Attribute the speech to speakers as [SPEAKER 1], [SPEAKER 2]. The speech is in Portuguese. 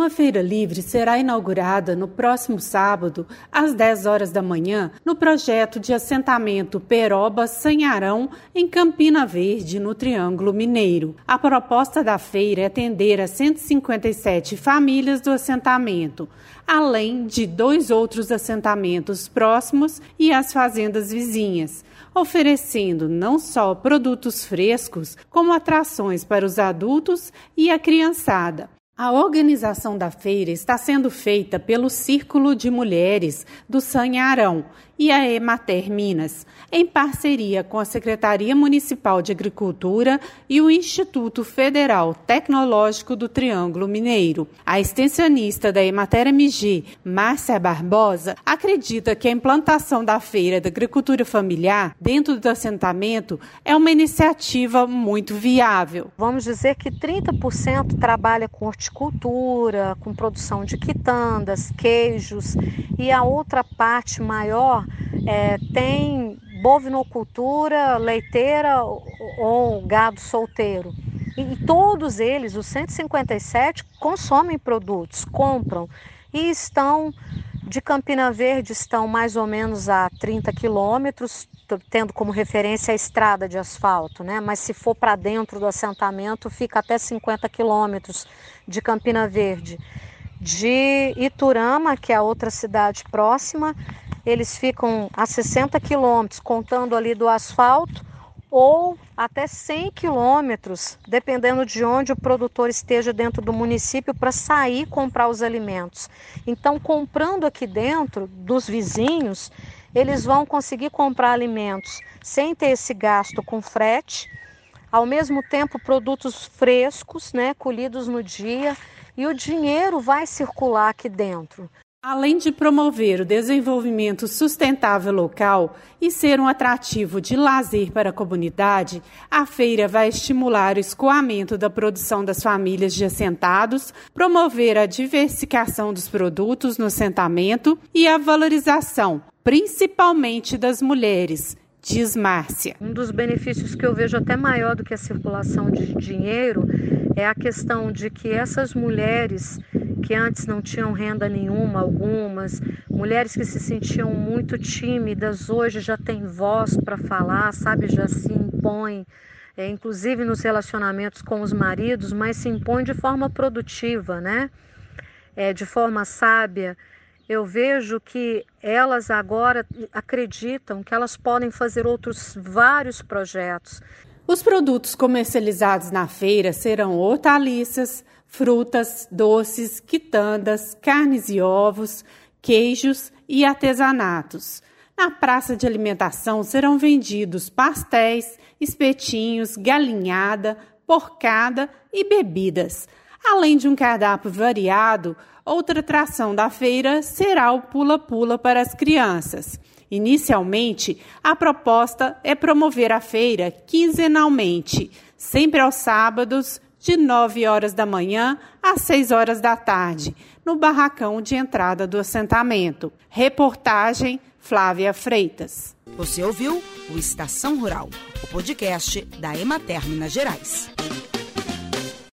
[SPEAKER 1] Uma feira livre será inaugurada no próximo sábado, às 10 horas da manhã, no projeto de assentamento Peroba Sanharão, em Campina Verde, no Triângulo Mineiro. A proposta da feira é atender a 157 famílias do assentamento, além de dois outros assentamentos próximos e as fazendas vizinhas oferecendo não só produtos frescos, como atrações para os adultos e a criançada. A organização da feira está sendo feita pelo Círculo de Mulheres do Sanharão e a Emater Minas, em parceria com a Secretaria Municipal de Agricultura e o Instituto Federal Tecnológico do Triângulo Mineiro. A extensionista da Emater MG, Márcia Barbosa, acredita que a implantação da Feira da Agricultura Familiar dentro do assentamento é uma iniciativa muito viável.
[SPEAKER 2] Vamos dizer que 30% trabalha com horticultura, com produção de quitandas, queijos, e a outra parte maior é, tem bovinocultura, leiteira ou gado solteiro. E todos eles, os 157, consomem produtos, compram e estão de Campina Verde, estão mais ou menos a 30 quilômetros, tendo como referência a estrada de asfalto, né? Mas se for para dentro do assentamento, fica até 50 quilômetros de Campina Verde. De Iturama, que é a outra cidade próxima, eles ficam a 60 quilômetros, contando ali do asfalto, ou até 100 quilômetros, dependendo de onde o produtor esteja dentro do município, para sair comprar os alimentos. Então, comprando aqui dentro dos vizinhos, eles vão conseguir comprar alimentos sem ter esse gasto com frete, ao mesmo tempo produtos frescos, né, colhidos no dia, e o dinheiro vai circular aqui dentro.
[SPEAKER 1] Além de promover o desenvolvimento sustentável local e ser um atrativo de lazer para a comunidade, a feira vai estimular o escoamento da produção das famílias de assentados, promover a diversificação dos produtos no assentamento e a valorização, principalmente das mulheres, diz Márcia.
[SPEAKER 2] Um dos benefícios que eu vejo até maior do que a circulação de dinheiro é a questão de que essas mulheres que antes não tinham renda nenhuma, algumas, mulheres que se sentiam muito tímidas, hoje já têm voz para falar, sabe, já se impõem, é, inclusive nos relacionamentos com os maridos, mas se impõem de forma produtiva, né? É, de forma sábia. Eu vejo que elas agora acreditam que elas podem fazer outros vários projetos.
[SPEAKER 1] Os produtos comercializados na feira serão hortaliças, frutas, doces, quitandas, carnes e ovos, queijos e artesanatos. Na praça de alimentação serão vendidos pastéis, espetinhos, galinhada, porcada e bebidas. Além de um cardápio variado, outra atração da feira será o pula-pula para as crianças. Inicialmente, a proposta é promover a feira quinzenalmente, sempre aos sábados, de 9 horas da manhã às 6 horas da tarde, no barracão de entrada do assentamento. Reportagem Flávia Freitas.
[SPEAKER 3] Você ouviu o Estação Rural, o podcast da Emater Minas Gerais.